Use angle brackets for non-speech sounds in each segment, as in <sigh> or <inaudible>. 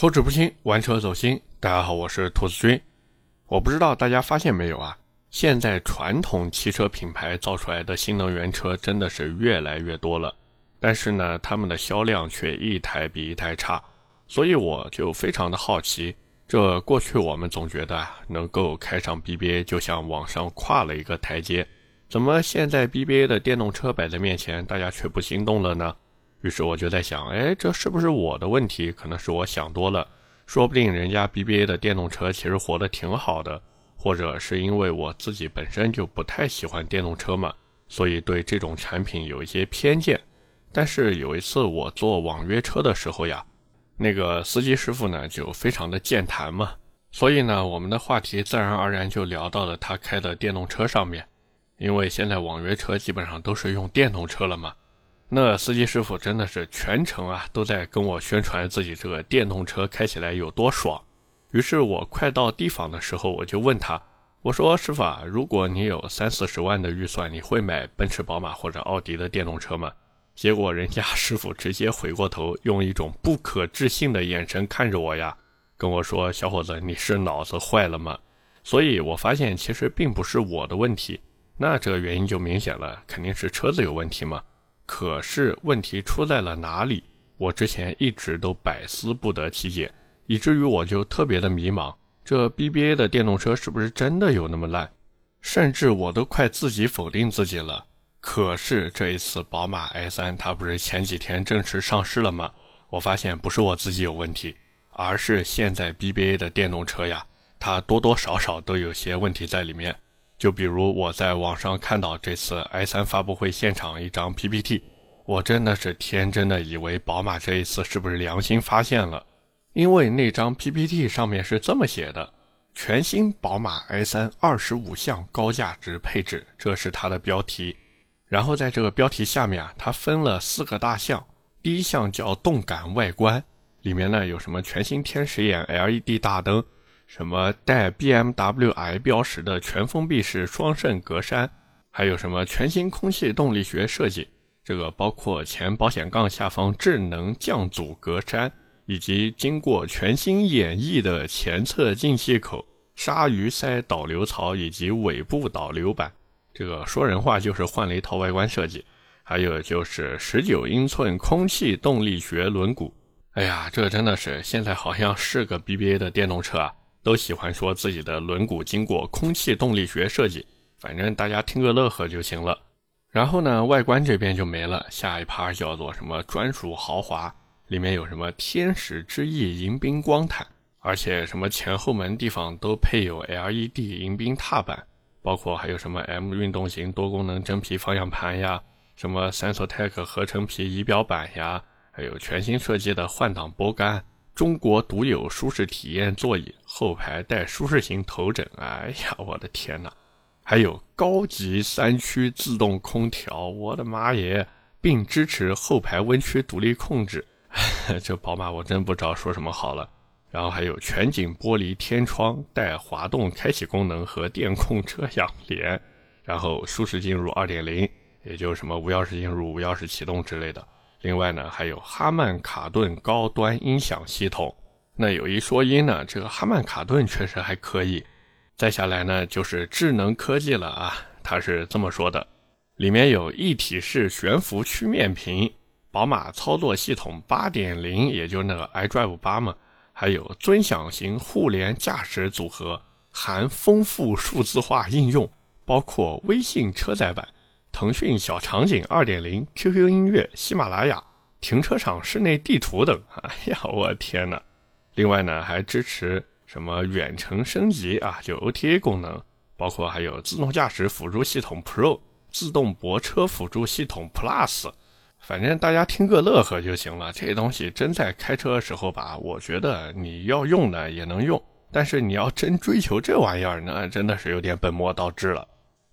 口齿不清，玩车走心。大家好，我是兔子君。我不知道大家发现没有啊？现在传统汽车品牌造出来的新能源车真的是越来越多了，但是呢，他们的销量却一台比一台差。所以我就非常的好奇，这过去我们总觉得能够开上 BBA 就像往上跨了一个台阶，怎么现在 BBA 的电动车摆在面前，大家却不心动了呢？于是我就在想，哎，这是不是我的问题？可能是我想多了，说不定人家 BBA 的电动车其实活得挺好的，或者是因为我自己本身就不太喜欢电动车嘛，所以对这种产品有一些偏见。但是有一次我坐网约车的时候呀，那个司机师傅呢就非常的健谈嘛，所以呢我们的话题自然而然就聊到了他开的电动车上面，因为现在网约车基本上都是用电动车了嘛。那司机师傅真的是全程啊都在跟我宣传自己这个电动车开起来有多爽。于是我快到地方的时候，我就问他，我说师傅啊，如果你有三四十万的预算，你会买奔驰、宝马或者奥迪的电动车吗？结果人家 <laughs> 师傅直接回过头，用一种不可置信的眼神看着我呀，跟我说：“小伙子，你是脑子坏了吗？”所以我发现其实并不是我的问题，那这个原因就明显了，肯定是车子有问题嘛。可是问题出在了哪里？我之前一直都百思不得其解，以至于我就特别的迷茫。这 BBA 的电动车是不是真的有那么烂？甚至我都快自己否定自己了。可是这一次宝马 i3 它不是前几天正式上市了吗？我发现不是我自己有问题，而是现在 BBA 的电动车呀，它多多少少都有些问题在里面。就比如我在网上看到这次 i3 发布会现场一张 PPT，我真的是天真的以为宝马这一次是不是良心发现了？因为那张 PPT 上面是这么写的：全新宝马 i3 二十五项高价值配置，这是它的标题。然后在这个标题下面啊，它分了四个大项，第一项叫动感外观，里面呢有什么全新天使眼 LED 大灯。什么带 BMW i 标识的全封闭式双肾格栅，还有什么全新空气动力学设计？这个包括前保险杠下方智能降阻格栅，以及经过全新演绎的前侧进气口、鲨鱼鳃导流槽以及尾部导流板。这个说人话就是换了一套外观设计。还有就是十九英寸空气动力学轮毂。哎呀，这真的是现在好像是个 BBA 的电动车啊！都喜欢说自己的轮毂经过空气动力学设计，反正大家听个乐呵就行了。然后呢，外观这边就没了，下一趴叫做什么专属豪华，里面有什么天使之翼迎宾光毯，而且什么前后门地方都配有 LED 迎宾踏板，包括还有什么 M 运动型多功能真皮方向盘呀，什么 Sensotech 合成皮仪表板呀，还有全新设计的换挡拨杆。中国独有舒适体验座椅，后排带舒适型头枕。哎呀，我的天哪！还有高级三区自动空调，我的妈耶！并支持后排温区独立控制。<laughs> 这宝马我真不知道说什么好了。然后还有全景玻璃天窗，带滑动开启功能和电控遮阳帘。然后舒适进入2.0，也就是什么无钥匙进入、无钥匙启动之类的。另外呢，还有哈曼卡顿高端音响系统。那有一说一呢，这个哈曼卡顿确实还可以。再下来呢，就是智能科技了啊，它是这么说的：里面有一体式悬浮曲面屏，宝马操作系统8.0，也就那个 iDrive 八嘛，还有尊享型互联驾驶组合，含丰富数字化应用，包括微信车载版。腾讯小场景2.0、QQ 音乐、喜马拉雅、停车场室内地图等。<laughs> 哎呀，我天哪！另外呢，还支持什么远程升级啊，就 OTA 功能，包括还有自动驾驶辅助系统 Pro、自动泊车辅助系统 Plus。反正大家听个乐呵就行了。这东西真在开车的时候吧，我觉得你要用呢也能用，但是你要真追求这玩意儿呢，真的是有点本末倒置了。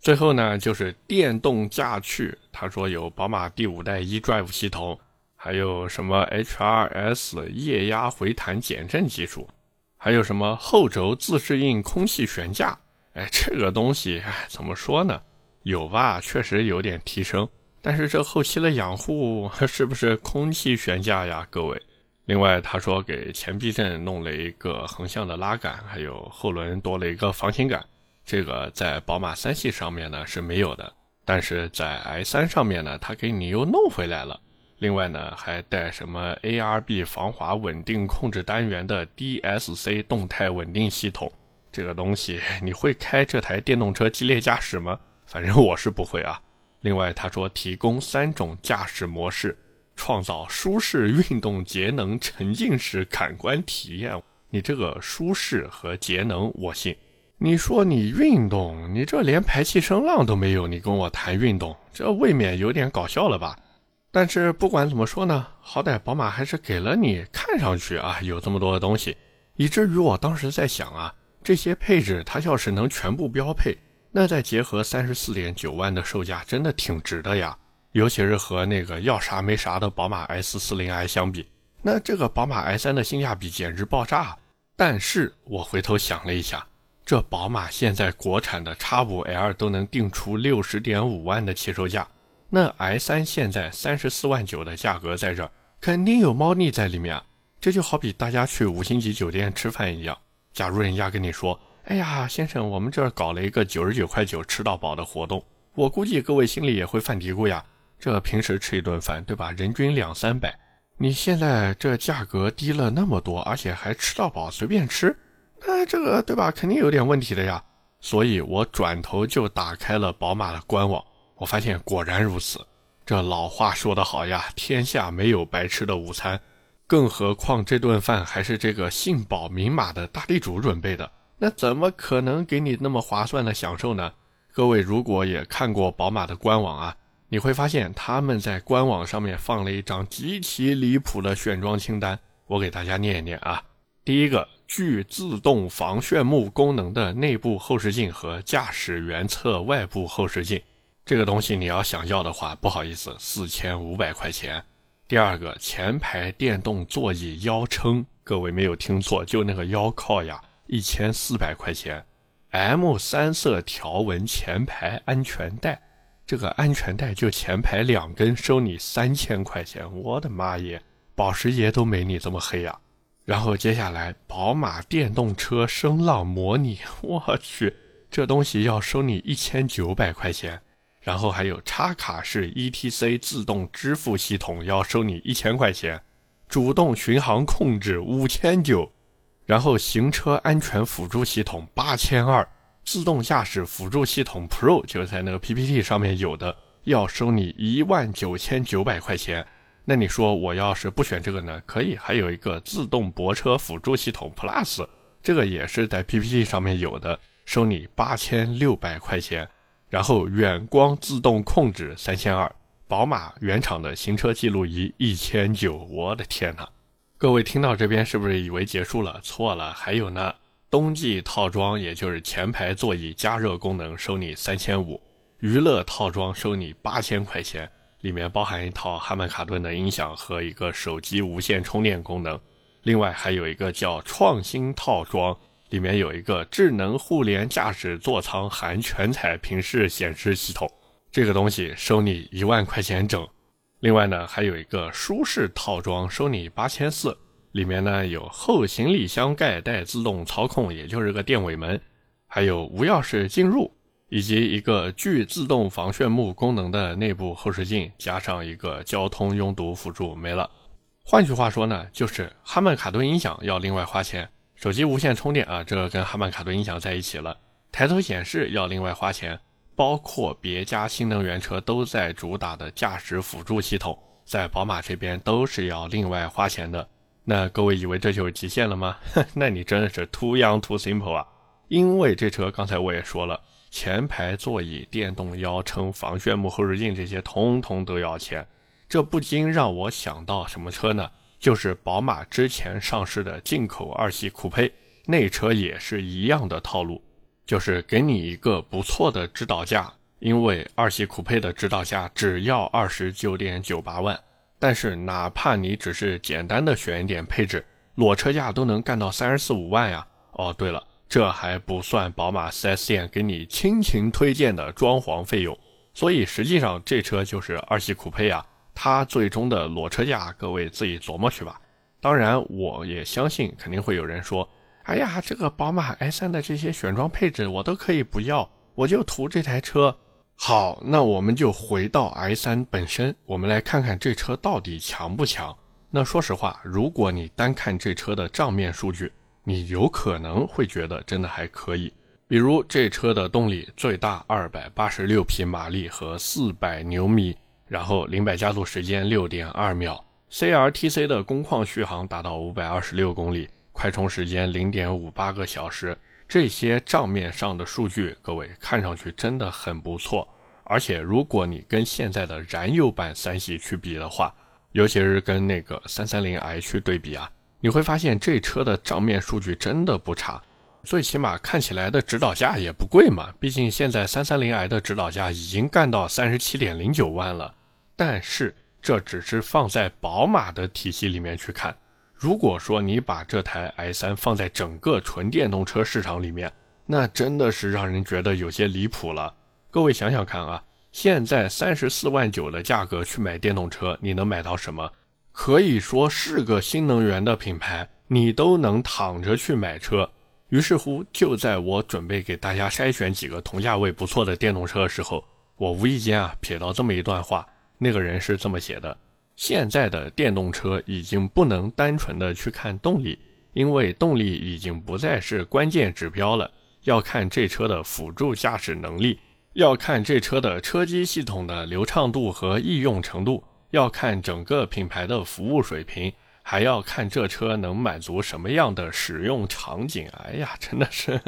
最后呢，就是电动驾趣。他说有宝马第五代 eDrive 系统，还有什么 HRS 液压回弹减震技术，还有什么后轴自适应空气悬架。哎，这个东西，哎，怎么说呢？有吧，确实有点提升。但是这后期的养护是不是空气悬架呀？各位，另外，他说给前避震弄了一个横向的拉杆，还有后轮多了一个防倾杆，这个在宝马三系上面呢是没有的，但是在 i3 上面呢，它给你又弄回来了。另外呢，还带什么 ARB 防滑稳定控制单元的 DSC 动态稳定系统，这个东西你会开这台电动车激烈驾驶吗？反正我是不会啊。另外，他说提供三种驾驶模式。创造舒适、运动、节能、沉浸式感官体验。你这个舒适和节能，我信。你说你运动，你这连排气声浪都没有，你跟我谈运动，这未免有点搞笑了吧？但是不管怎么说呢，好歹宝马还是给了你看上去啊有这么多的东西，以至于我当时在想啊，这些配置它要是能全部标配，那再结合三十四点九万的售价，真的挺值的呀。尤其是和那个要啥没啥的宝马 S40i 相比，那这个宝马 i3 的性价比简直爆炸。但是我回头想了一下，这宝马现在国产的 X5L 都能定出六十点五万的起售价，那 i3 现在三十四万九的价格在这，肯定有猫腻在里面。这就好比大家去五星级酒店吃饭一样，假如人家跟你说：“哎呀，先生，我们这儿搞了一个九十九块九吃到饱的活动。”我估计各位心里也会犯嘀咕呀。这平时吃一顿饭，对吧？人均两三百，你现在这价格低了那么多，而且还吃到饱，随便吃，那这个对吧？肯定有点问题的呀。所以我转头就打开了宝马的官网，我发现果然如此。这老话说得好呀，天下没有白吃的午餐，更何况这顿饭还是这个姓宝名马的大地主准备的，那怎么可能给你那么划算的享受呢？各位如果也看过宝马的官网啊。你会发现他们在官网上面放了一张极其离谱的选装清单，我给大家念一念啊。第一个，具自动防眩目功能的内部后视镜和驾驶员侧外部后视镜，这个东西你要想要的话，不好意思，四千五百块钱。第二个，前排电动座椅腰撑，各位没有听错，就那个腰靠呀，一千四百块钱。M 三色条纹前排安全带。这个安全带就前排两根，收你三千块钱，我的妈耶！保时捷都没你这么黑呀。然后接下来，宝马电动车声浪模拟，<laughs> 我去，这东西要收你一千九百块钱。然后还有插卡式 ETC 自动支付系统，要收你一千块钱。主动巡航控制五千九，然后行车安全辅助系统八千二。自动驾驶辅助系统 Pro 就在那个 PPT 上面有的，要收你一万九千九百块钱。那你说我要是不选这个呢？可以，还有一个自动泊车辅助系统 Plus，这个也是在 PPT 上面有的，收你八千六百块钱。然后远光自动控制三千二，宝马原厂的行车记录仪一千九。我的天哪！各位听到这边是不是以为结束了？错了，还有呢。冬季套装，也就是前排座椅加热功能，收你三千五；娱乐套装收你八千块钱，里面包含一套哈曼卡顿的音响和一个手机无线充电功能。另外还有一个叫创新套装，里面有一个智能互联驾驶座舱含全彩屏式显示系统，这个东西收你一万块钱整。另外呢，还有一个舒适套装，收你八千四。里面呢有后行李箱盖带自动操控，也就是个电尾门，还有无钥匙进入，以及一个具自动防眩目功能的内部后视镜，加上一个交通拥堵辅助，没了。换句话说呢，就是哈曼卡顿音响要另外花钱，手机无线充电啊，这个跟哈曼卡顿音响在一起了。抬头显示要另外花钱，包括别家新能源车都在主打的驾驶辅助系统，在宝马这边都是要另外花钱的。那各位以为这就是极限了吗？<laughs> 那你真的是 too young too simple 啊！因为这车刚才我也说了，前排座椅、电动腰撑、防眩目后视镜这些通通都要钱，这不禁让我想到什么车呢？就是宝马之前上市的进口二系酷配，那车也是一样的套路，就是给你一个不错的指导价，因为二系酷配的指导价只要二十九点九八万。但是，哪怕你只是简单的选一点配置，裸车价都能干到三十四五万呀！哦，对了，这还不算宝马 4S 店给你倾情推荐的装潢费用，所以实际上这车就是二系酷配啊。它最终的裸车价，各位自己琢磨去吧。当然，我也相信肯定会有人说：“哎呀，这个宝马 i3 的这些选装配置我都可以不要，我就图这台车。”好，那我们就回到 i3 本身，我们来看看这车到底强不强。那说实话，如果你单看这车的账面数据，你有可能会觉得真的还可以。比如这车的动力最大二百八十六匹马力和四百牛米，然后零百加速时间六点二秒，C R T C 的工况续航达到五百二十六公里，快充时间零点五八个小时。这些账面上的数据，各位看上去真的很不错。而且如果你跟现在的燃油版三系去比的话，尤其是跟那个三三零 i 去对比啊，你会发现这车的账面数据真的不差。最起码看起来的指导价也不贵嘛，毕竟现在三三零 i 的指导价已经干到三十七点零九万了。但是这只是放在宝马的体系里面去看，如果说你把这台 i3 放在整个纯电动车市场里面，那真的是让人觉得有些离谱了。各位想想看啊，现在三十四万九的价格去买电动车，你能买到什么？可以说是个新能源的品牌，你都能躺着去买车。于是乎，就在我准备给大家筛选几个同价位不错的电动车的时候，我无意间啊瞥到这么一段话。那个人是这么写的：现在的电动车已经不能单纯的去看动力，因为动力已经不再是关键指标了，要看这车的辅助驾驶能力，要看这车的车机系统的流畅度和易用程度，要看整个品牌的服务水平。还要看这车能满足什么样的使用场景。哎呀，真的是，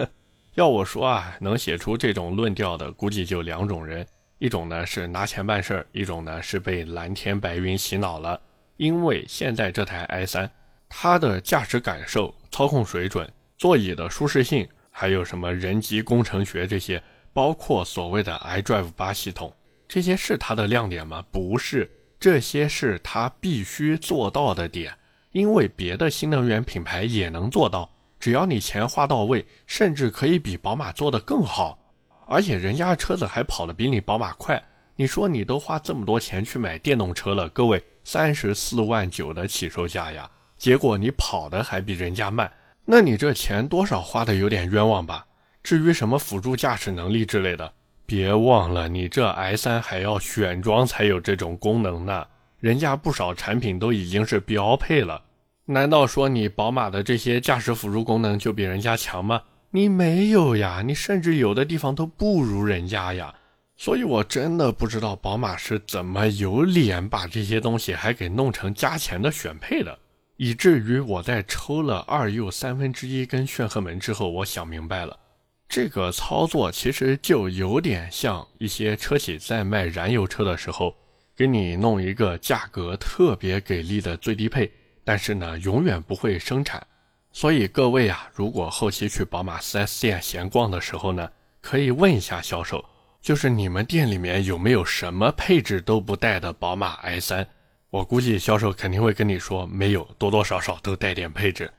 要我说啊，能写出这种论调的，估计就两种人：一种呢是拿钱办事儿，一种呢是被蓝天白云洗脑了。因为现在这台 i3，它的驾驶感受、操控水准、座椅的舒适性，还有什么人机工程学这些，包括所谓的 iDrive 八系统，这些是它的亮点吗？不是，这些是它必须做到的点。因为别的新能源品牌也能做到，只要你钱花到位，甚至可以比宝马做得更好，而且人家车子还跑得比你宝马快。你说你都花这么多钱去买电动车了，各位，三十四万九的起售价呀，结果你跑的还比人家慢，那你这钱多少花的有点冤枉吧？至于什么辅助驾驶能力之类的，别忘了你这 i3 还要选装才有这种功能呢，人家不少产品都已经是标配了。难道说你宝马的这些驾驶辅助功能就比人家强吗？你没有呀，你甚至有的地方都不如人家呀。所以我真的不知道宝马是怎么有脸把这些东西还给弄成加钱的选配的，以至于我在抽了二又三分之一根炫赫门之后，我想明白了，这个操作其实就有点像一些车企在卖燃油车的时候，给你弄一个价格特别给力的最低配。但是呢，永远不会生产，所以各位啊，如果后期去宝马 4S 店闲逛的时候呢，可以问一下销售，就是你们店里面有没有什么配置都不带的宝马 i3？我估计销售肯定会跟你说没有，多多少少都带点配置。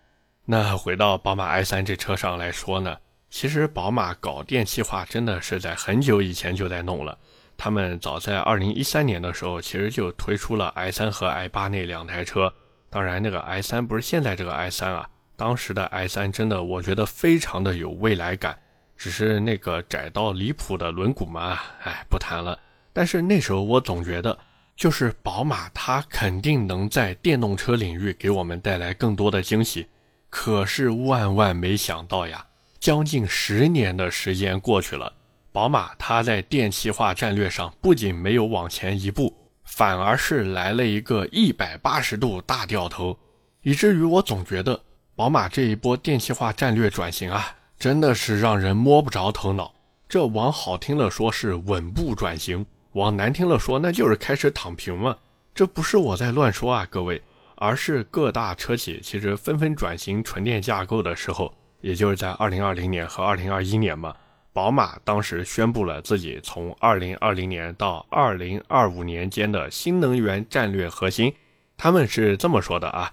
那回到宝马 i3 这车上来说呢，其实宝马搞电气化真的是在很久以前就在弄了，他们早在2013年的时候，其实就推出了 i3 和 i8 那两台车。当然，那个 i 三不是现在这个 i 三啊，当时的 i 三真的我觉得非常的有未来感，只是那个窄到离谱的轮毂嘛，哎，不谈了。但是那时候我总觉得，就是宝马它肯定能在电动车领域给我们带来更多的惊喜。可是万万没想到呀，将近十年的时间过去了，宝马它在电气化战略上不仅没有往前一步。反而是来了一个一百八十度大掉头，以至于我总觉得宝马这一波电气化战略转型啊，真的是让人摸不着头脑。这往好听了说是稳步转型，往难听了说那就是开始躺平嘛。这不是我在乱说啊，各位，而是各大车企其实纷纷转型纯电架构的时候，也就是在二零二零年和二零二一年嘛。宝马当时宣布了自己从2020年到2025年间的新能源战略核心，他们是这么说的啊：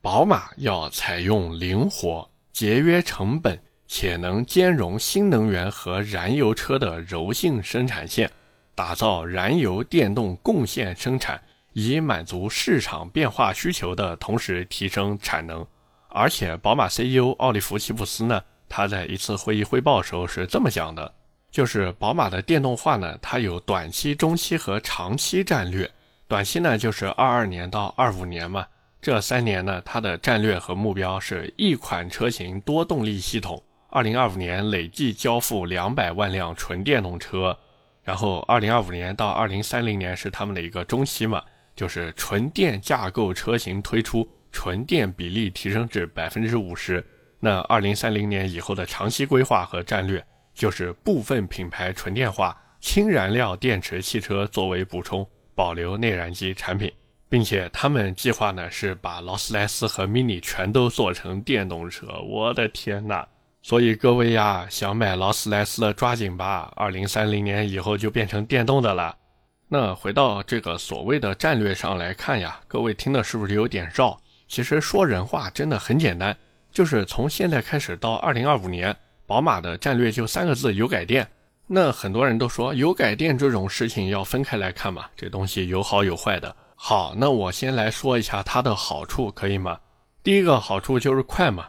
宝马要采用灵活、节约成本且能兼容新能源和燃油车的柔性生产线，打造燃油电动贡献生产以满足市场变化需求的同时提升产能。而且，宝马 CEO 奥利弗·齐普斯呢，他在一次会议汇报时候是这么讲的：，就是宝马的电动化呢，它有短期、中期和长期战略。短期呢，就是二二年到二五年嘛，这三年呢，它的战略和目标是一款车型多动力系统，二零二五年累计交付两百万辆纯电动车。然后，二零二五年到二零三零年是他们的一个中期嘛，就是纯电架构车型推出。纯电比例提升至百分之五十，那二零三零年以后的长期规划和战略就是部分品牌纯电化，氢燃料电池汽车作为补充，保留内燃机产品，并且他们计划呢是把劳斯莱斯和 Mini 全都做成电动车。我的天呐！所以各位呀，想买劳斯莱斯的抓紧吧，二零三零年以后就变成电动的了。那回到这个所谓的战略上来看呀，各位听的是不是有点绕？其实说人话真的很简单，就是从现在开始到二零二五年，宝马的战略就三个字：油改电。那很多人都说油改电这种事情要分开来看嘛，这东西有好有坏的。好，那我先来说一下它的好处，可以吗？第一个好处就是快嘛。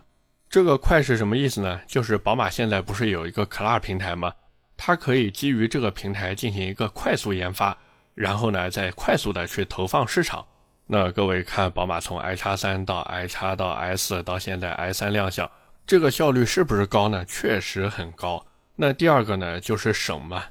这个快是什么意思呢？就是宝马现在不是有一个 CLAR 平台吗？它可以基于这个平台进行一个快速研发，然后呢再快速的去投放市场。那各位看，宝马从 i 叉三到 i 叉到 S 到现在 i 三亮相，这个效率是不是高呢？确实很高。那第二个呢，就是省嘛，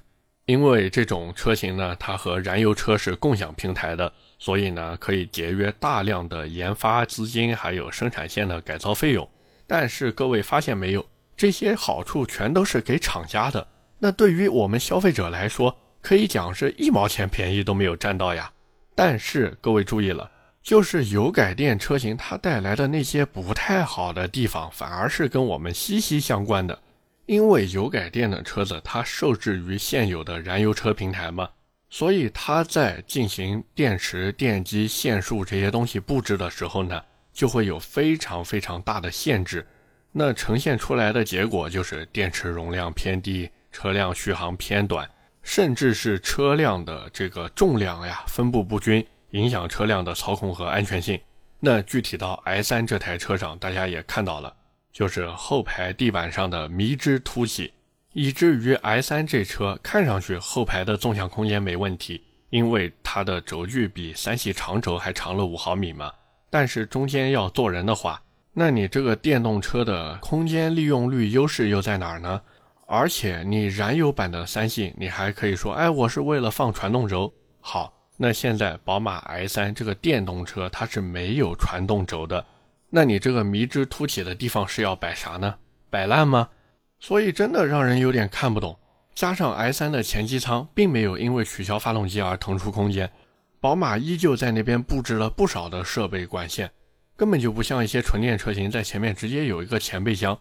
因为这种车型呢，它和燃油车是共享平台的，所以呢，可以节约大量的研发资金，还有生产线的改造费用。但是各位发现没有，这些好处全都是给厂家的，那对于我们消费者来说，可以讲是一毛钱便宜都没有占到呀。但是各位注意了，就是油改电车型它带来的那些不太好的地方，反而是跟我们息息相关的。因为油改电的车子它受制于现有的燃油车平台嘛，所以它在进行电池、电机、线束这些东西布置的时候呢，就会有非常非常大的限制。那呈现出来的结果就是电池容量偏低，车辆续航偏短。甚至是车辆的这个重量呀分布不均，影响车辆的操控和安全性。那具体到 i3 这台车上，大家也看到了，就是后排地板上的迷之凸起，以至于 i3 这车看上去后排的纵向空间没问题，因为它的轴距比三系长轴还长了五毫米嘛。但是中间要坐人的话，那你这个电动车的空间利用率优势又在哪儿呢？而且你燃油版的三系，你还可以说，哎，我是为了放传动轴。好，那现在宝马 i3 这个电动车它是没有传动轴的，那你这个迷之凸起的地方是要摆啥呢？摆烂吗？所以真的让人有点看不懂。加上 i3 的前机舱并没有因为取消发动机而腾出空间，宝马依旧在那边布置了不少的设备管线，根本就不像一些纯电车型在前面直接有一个前备箱。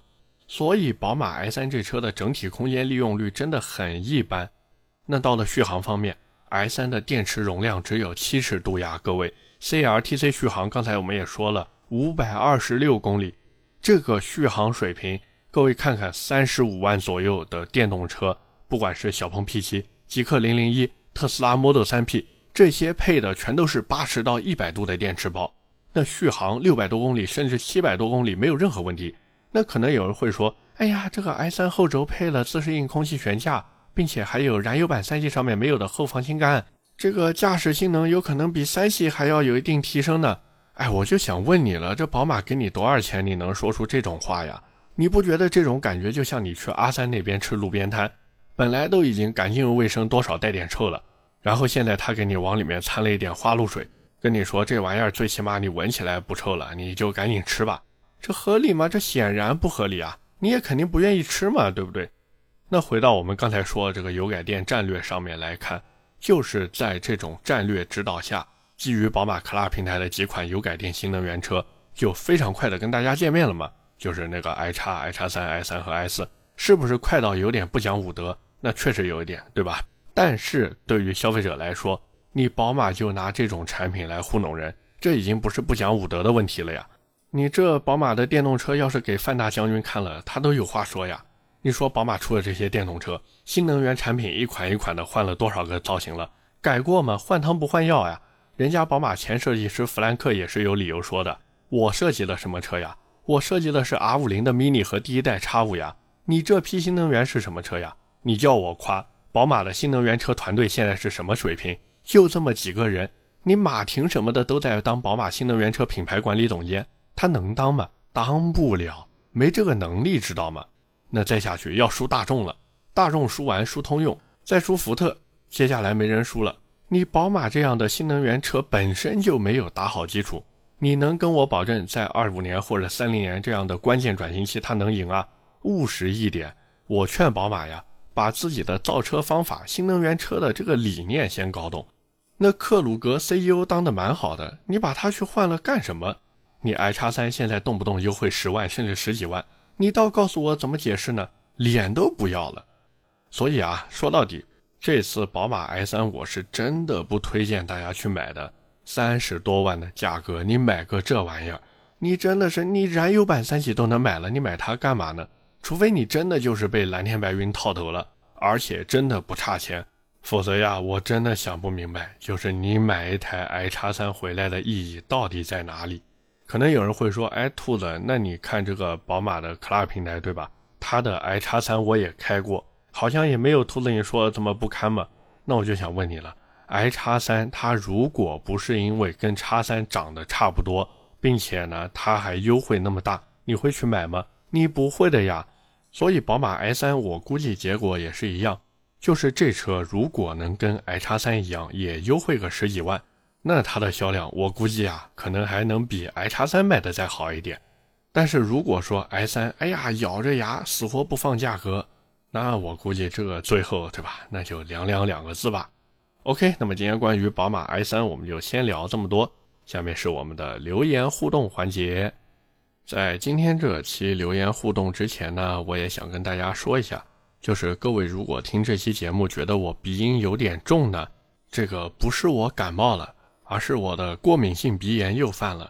所以，宝马 i3 这车的整体空间利用率真的很一般。那到了续航方面，i3 的电池容量只有七十度呀，各位，CLTC 续航刚才我们也说了，五百二十六公里，这个续航水平，各位看看，三十五万左右的电动车，不管是小鹏 P7、极氪零零一、特斯拉 Model 3 P，这些配的全都是八十到一百度的电池包，那续航六百多公里，甚至七百多公里，没有任何问题。那可能有人会说，哎呀，这个 i3 后轴配了自适应空气悬架，并且还有燃油版三系上面没有的后防倾杆，这个驾驶性能有可能比三系还要有一定提升呢。哎，我就想问你了，这宝马给你多少钱，你能说出这种话呀？你不觉得这种感觉就像你去阿三那边吃路边摊，本来都已经干净又卫生，多少带点臭了，然后现在他给你往里面掺了一点花露水，跟你说这玩意儿最起码你闻起来不臭了，你就赶紧吃吧。这合理吗？这显然不合理啊！你也肯定不愿意吃嘛，对不对？那回到我们刚才说的这个油改电战略上面来看，就是在这种战略指导下，基于宝马 CLA 平台的几款油改电新能源车就非常快的跟大家见面了嘛。就是那个 i 叉、i 叉三、i 三和 i 四，是不是快到有点不讲武德？那确实有一点，对吧？但是对于消费者来说，你宝马就拿这种产品来糊弄人，这已经不是不讲武德的问题了呀。你这宝马的电动车要是给范大将军看了，他都有话说呀。你说宝马出的这些电动车，新能源产品一款一款的换了多少个造型了？改过吗？换汤不换药呀。人家宝马前设计师弗兰克也是有理由说的：“我设计的什么车呀？我设计的是 R 五零的 mini 和第一代 X 五呀。你这批新能源是什么车呀？你叫我夸宝马的新能源车团队现在是什么水平？就这么几个人，你马婷什么的都在当宝马新能源车品牌管理总监，他能当吗？当不了，没这个能力，知道吗？那再下去要输大众了，大众输完输通用，再输福特，接下来没人输了。”你宝马这样的新能源车本身就没有打好基础，你能跟我保证在二五年或者三零年这样的关键转型期它能赢啊？务实一点，我劝宝马呀，把自己的造车方法、新能源车的这个理念先搞懂。那克鲁格 CEO 当的蛮好的，你把他去换了干什么？你 i 叉三现在动不动优惠十万甚至十几万，你倒告诉我怎么解释呢？脸都不要了。所以啊，说到底。这次宝马 i3 我是真的不推荐大家去买的，三十多万的价格，你买个这玩意儿，你真的是你燃油版三系都能买了，你买它干嘛呢？除非你真的就是被蓝天白云套头了，而且真的不差钱，否则呀，我真的想不明白，就是你买一台 i 叉三回来的意义到底在哪里？可能有人会说，哎，兔子，那你看这个宝马的 CLAR 平台对吧？它的 i 叉三我也开过。好像也没有兔子你说的这么不堪嘛？那我就想问你了，i 叉三它如果不是因为跟叉三长得差不多，并且呢它还优惠那么大，你会去买吗？你不会的呀。所以宝马 i 三我估计结果也是一样，就是这车如果能跟 i 叉三一样也优惠个十几万，那它的销量我估计啊可能还能比 i 叉三卖的再好一点。但是如果说 i 三，哎呀咬着牙死活不放价格。那我估计这个最后对吧？那就凉凉两个字吧。OK，那么今天关于宝马 i3，我们就先聊这么多。下面是我们的留言互动环节。在今天这期留言互动之前呢，我也想跟大家说一下，就是各位如果听这期节目觉得我鼻音有点重呢，这个不是我感冒了，而是我的过敏性鼻炎又犯了。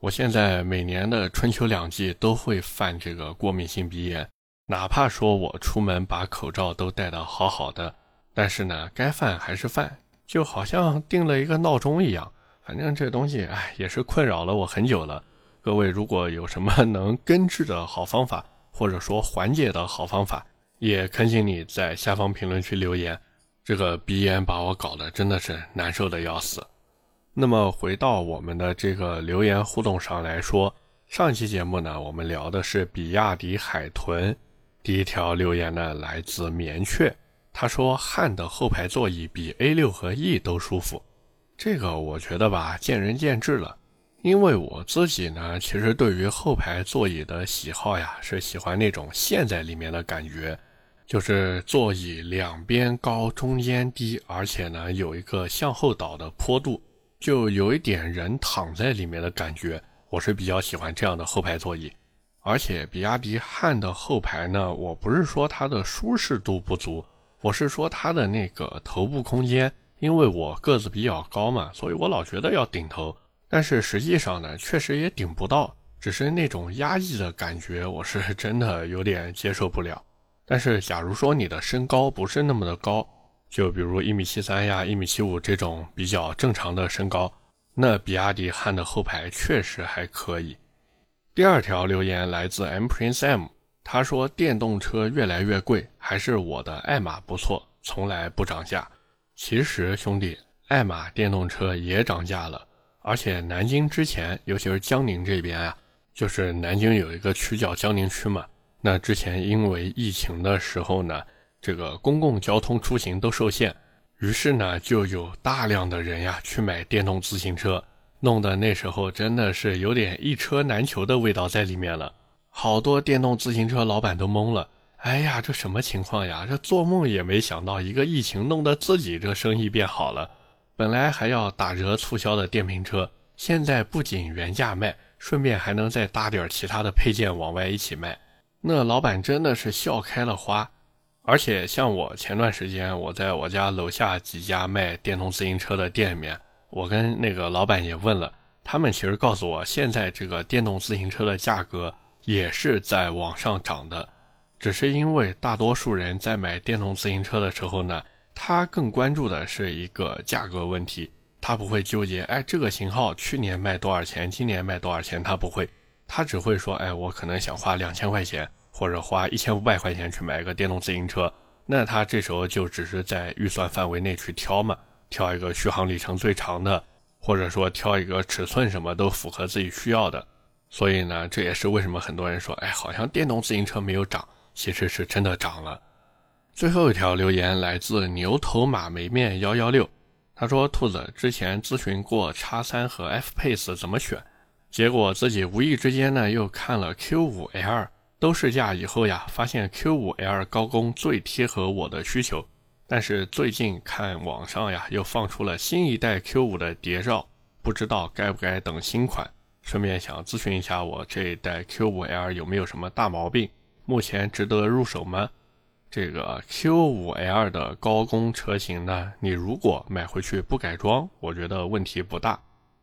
我现在每年的春秋两季都会犯这个过敏性鼻炎。哪怕说我出门把口罩都戴得好好的，但是呢，该犯还是犯，就好像定了一个闹钟一样。反正这东西，哎，也是困扰了我很久了。各位如果有什么能根治的好方法，或者说缓解的好方法，也恳请你在下方评论区留言。这个鼻炎把我搞得真的是难受的要死。那么回到我们的这个留言互动上来说，上期节目呢，我们聊的是比亚迪海豚。第一条留言呢，来自棉雀，他说汉的后排座椅比 A 六和 E 都舒服。这个我觉得吧，见仁见智了。因为我自己呢，其实对于后排座椅的喜好呀，是喜欢那种陷在里面的感觉，就是座椅两边高，中间低，而且呢有一个向后倒的坡度，就有一点人躺在里面的感觉。我是比较喜欢这样的后排座椅。而且比亚迪汉的后排呢，我不是说它的舒适度不足，我是说它的那个头部空间，因为我个子比较高嘛，所以我老觉得要顶头，但是实际上呢，确实也顶不到，只是那种压抑的感觉，我是真的有点接受不了。但是假如说你的身高不是那么的高，就比如一米七三呀、一米七五这种比较正常的身高，那比亚迪汉的后排确实还可以。第二条留言来自 M Prince M，他说电动车越来越贵，还是我的爱玛不错，从来不涨价。其实兄弟，爱玛电动车也涨价了，而且南京之前，尤其是江宁这边啊，就是南京有一个区叫江宁区嘛，那之前因为疫情的时候呢，这个公共交通出行都受限，于是呢就有大量的人呀去买电动自行车。弄得那时候真的是有点一车难求的味道在里面了，好多电动自行车老板都懵了。哎呀，这什么情况呀？这做梦也没想到，一个疫情弄得自己这生意变好了。本来还要打折促销的电瓶车，现在不仅原价卖，顺便还能再搭点其他的配件往外一起卖。那老板真的是笑开了花。而且像我前段时间，我在我家楼下几家卖电动自行车的店里面。我跟那个老板也问了，他们其实告诉我，现在这个电动自行车的价格也是在往上涨的，只是因为大多数人在买电动自行车的时候呢，他更关注的是一个价格问题，他不会纠结，哎，这个型号去年卖多少钱，今年卖多少钱，他不会，他只会说，哎，我可能想花两千块钱，或者花一千五百块钱去买个电动自行车，那他这时候就只是在预算范围内去挑嘛，挑一个续航里程最长的，或者说挑一个尺寸什么都符合自己需要的。所以呢，这也是为什么很多人说，哎，好像电动自行车没有涨，其实是真的涨了。最后一条留言来自牛头马梅面幺幺六。他说：“兔子之前咨询过叉三和 F Pace 怎么选，结果自己无意之间呢又看了 Q5L，都试驾以后呀，发现 Q5L 高功最贴合我的需求。但是最近看网上呀又放出了新一代 Q5 的谍照，不知道该不该等新款。顺便想咨询一下，我这一代 Q5L 有没有什么大毛病？目前值得入手吗？”这个 Q5L 的高功车型呢，你如果买回去不改装，我觉得问题不大。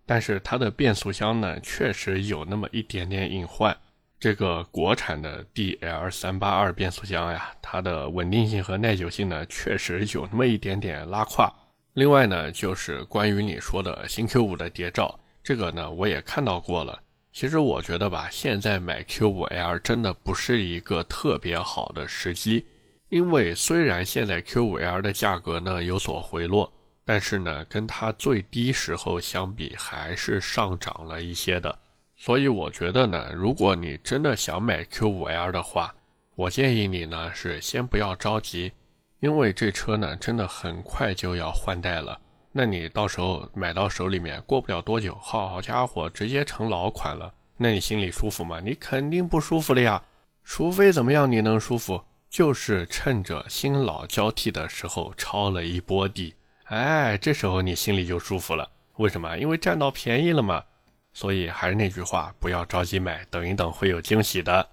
但是它的变速箱呢，确实有那么一点点隐患。这个国产的 DL382 变速箱呀，它的稳定性和耐久性呢，确实有那么一点点拉胯。另外呢，就是关于你说的新 Q5 的谍照，这个呢，我也看到过了。其实我觉得吧，现在买 Q5L 真的不是一个特别好的时机。因为虽然现在 Q5L 的价格呢有所回落，但是呢跟它最低时候相比还是上涨了一些的，所以我觉得呢，如果你真的想买 Q5L 的话，我建议你呢是先不要着急，因为这车呢真的很快就要换代了，那你到时候买到手里面过不了多久，好家伙，直接成老款了，那你心里舒服吗？你肯定不舒服了呀，除非怎么样你能舒服？就是趁着新老交替的时候抄了一波地，哎，这时候你心里就舒服了。为什么？因为占到便宜了嘛。所以还是那句话，不要着急买，等一等会有惊喜的。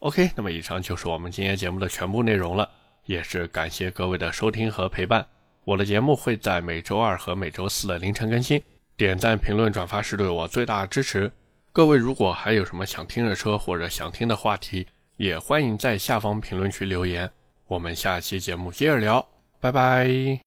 OK，那么以上就是我们今天节目的全部内容了，也是感谢各位的收听和陪伴。我的节目会在每周二和每周四的凌晨更新，点赞、评论、转发是对我最大的支持。各位如果还有什么想听的车或者想听的话题，也欢迎在下方评论区留言，我们下期节目接着聊，拜拜。